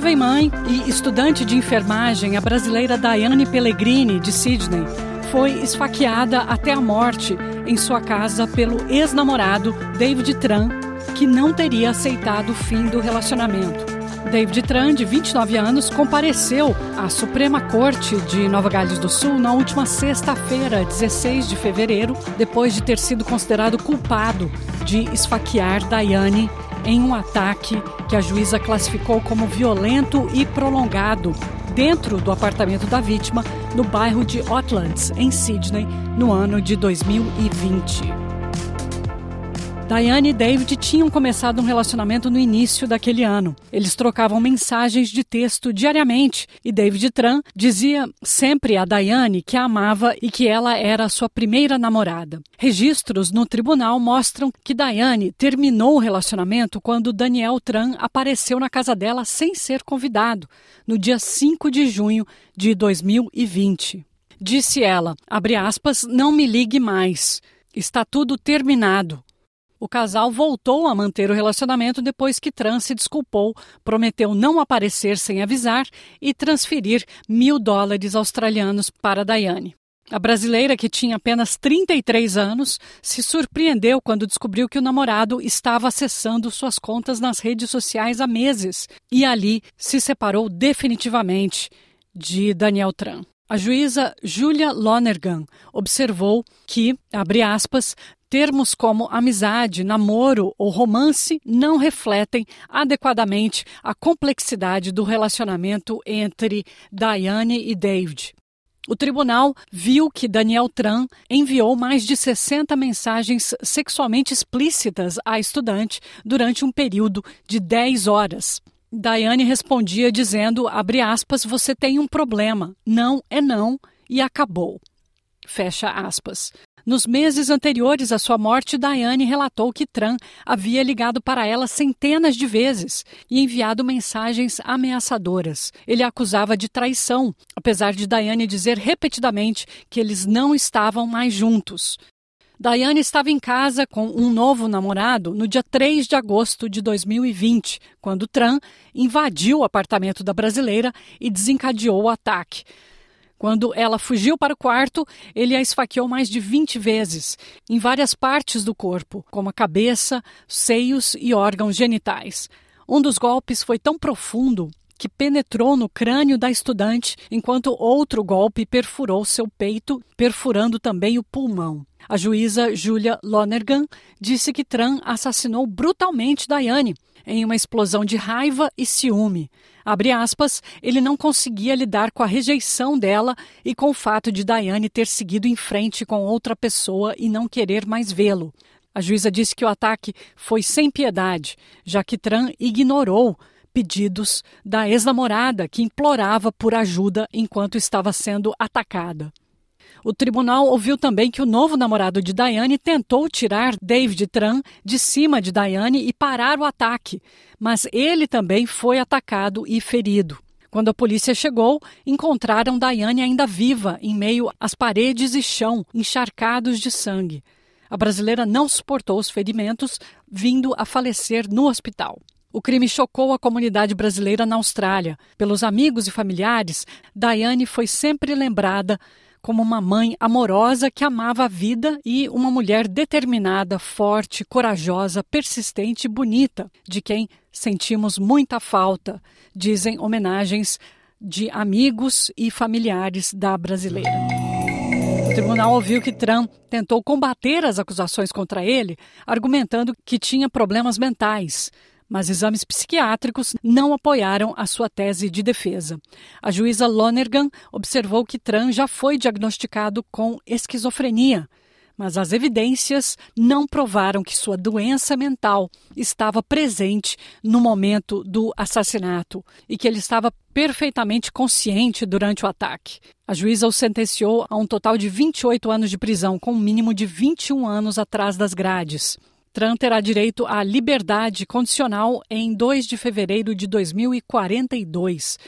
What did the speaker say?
Jovem mãe e estudante de enfermagem, a brasileira Daiane Pellegrini, de Sydney, foi esfaqueada até a morte em sua casa pelo ex-namorado David Tran, que não teria aceitado o fim do relacionamento. David Tran, de 29 anos, compareceu à Suprema Corte de Nova Gales do Sul na última sexta-feira, 16 de fevereiro, depois de ter sido considerado culpado de esfaquear Daiane em um ataque que a juíza classificou como violento e prolongado dentro do apartamento da vítima no bairro de Oatlands, em Sydney, no ano de 2020. Diane e David tinham começado um relacionamento no início daquele ano. Eles trocavam mensagens de texto diariamente e David Tran dizia sempre a Diane que a amava e que ela era sua primeira namorada. Registros no tribunal mostram que Diane terminou o relacionamento quando Daniel Tran apareceu na casa dela sem ser convidado, no dia 5 de junho de 2020. Disse ela, aspas, não me ligue mais. Está tudo terminado. O casal voltou a manter o relacionamento depois que Trans se desculpou, prometeu não aparecer sem avisar e transferir mil dólares australianos para Daiane. A brasileira, que tinha apenas 33 anos, se surpreendeu quando descobriu que o namorado estava acessando suas contas nas redes sociais há meses e ali se separou definitivamente de Daniel Tran. A juíza Julia Lonergan observou que, abre aspas, termos como amizade, namoro ou romance não refletem adequadamente a complexidade do relacionamento entre Diane e David. O tribunal viu que Daniel Tran enviou mais de 60 mensagens sexualmente explícitas à estudante durante um período de 10 horas. Daiane respondia dizendo, abre aspas, você tem um problema. Não é não e acabou. Fecha aspas. Nos meses anteriores à sua morte, Diane relatou que Tran havia ligado para ela centenas de vezes e enviado mensagens ameaçadoras. Ele a acusava de traição, apesar de Diane dizer repetidamente que eles não estavam mais juntos. Diane estava em casa com um novo namorado no dia 3 de agosto de 2020, quando Tran invadiu o apartamento da brasileira e desencadeou o ataque. Quando ela fugiu para o quarto, ele a esfaqueou mais de 20 vezes, em várias partes do corpo, como a cabeça, seios e órgãos genitais. Um dos golpes foi tão profundo que penetrou no crânio da estudante, enquanto outro golpe perfurou seu peito, perfurando também o pulmão. A juíza Julia Lonergan disse que Tran assassinou brutalmente Diane em uma explosão de raiva e ciúme. Abre aspas, ele não conseguia lidar com a rejeição dela e com o fato de Diane ter seguido em frente com outra pessoa e não querer mais vê-lo. A juíza disse que o ataque foi sem piedade, já que Tran ignorou pedidos da ex-namorada que implorava por ajuda enquanto estava sendo atacada. O tribunal ouviu também que o novo namorado de Diane tentou tirar David Tran de cima de Diane e parar o ataque, mas ele também foi atacado e ferido. Quando a polícia chegou, encontraram Diane ainda viva, em meio às paredes e chão encharcados de sangue. A brasileira não suportou os ferimentos, vindo a falecer no hospital. O crime chocou a comunidade brasileira na Austrália. Pelos amigos e familiares, Diane foi sempre lembrada como uma mãe amorosa que amava a vida e uma mulher determinada, forte, corajosa, persistente e bonita, de quem sentimos muita falta, dizem homenagens de amigos e familiares da brasileira. O tribunal ouviu que Trump tentou combater as acusações contra ele, argumentando que tinha problemas mentais mas exames psiquiátricos não apoiaram a sua tese de defesa. A juíza Lonergan observou que Tran já foi diagnosticado com esquizofrenia, mas as evidências não provaram que sua doença mental estava presente no momento do assassinato e que ele estava perfeitamente consciente durante o ataque. A juíza o sentenciou a um total de 28 anos de prisão, com um mínimo de 21 anos atrás das grades. Trump terá direito à liberdade condicional em 2 de fevereiro de 2042,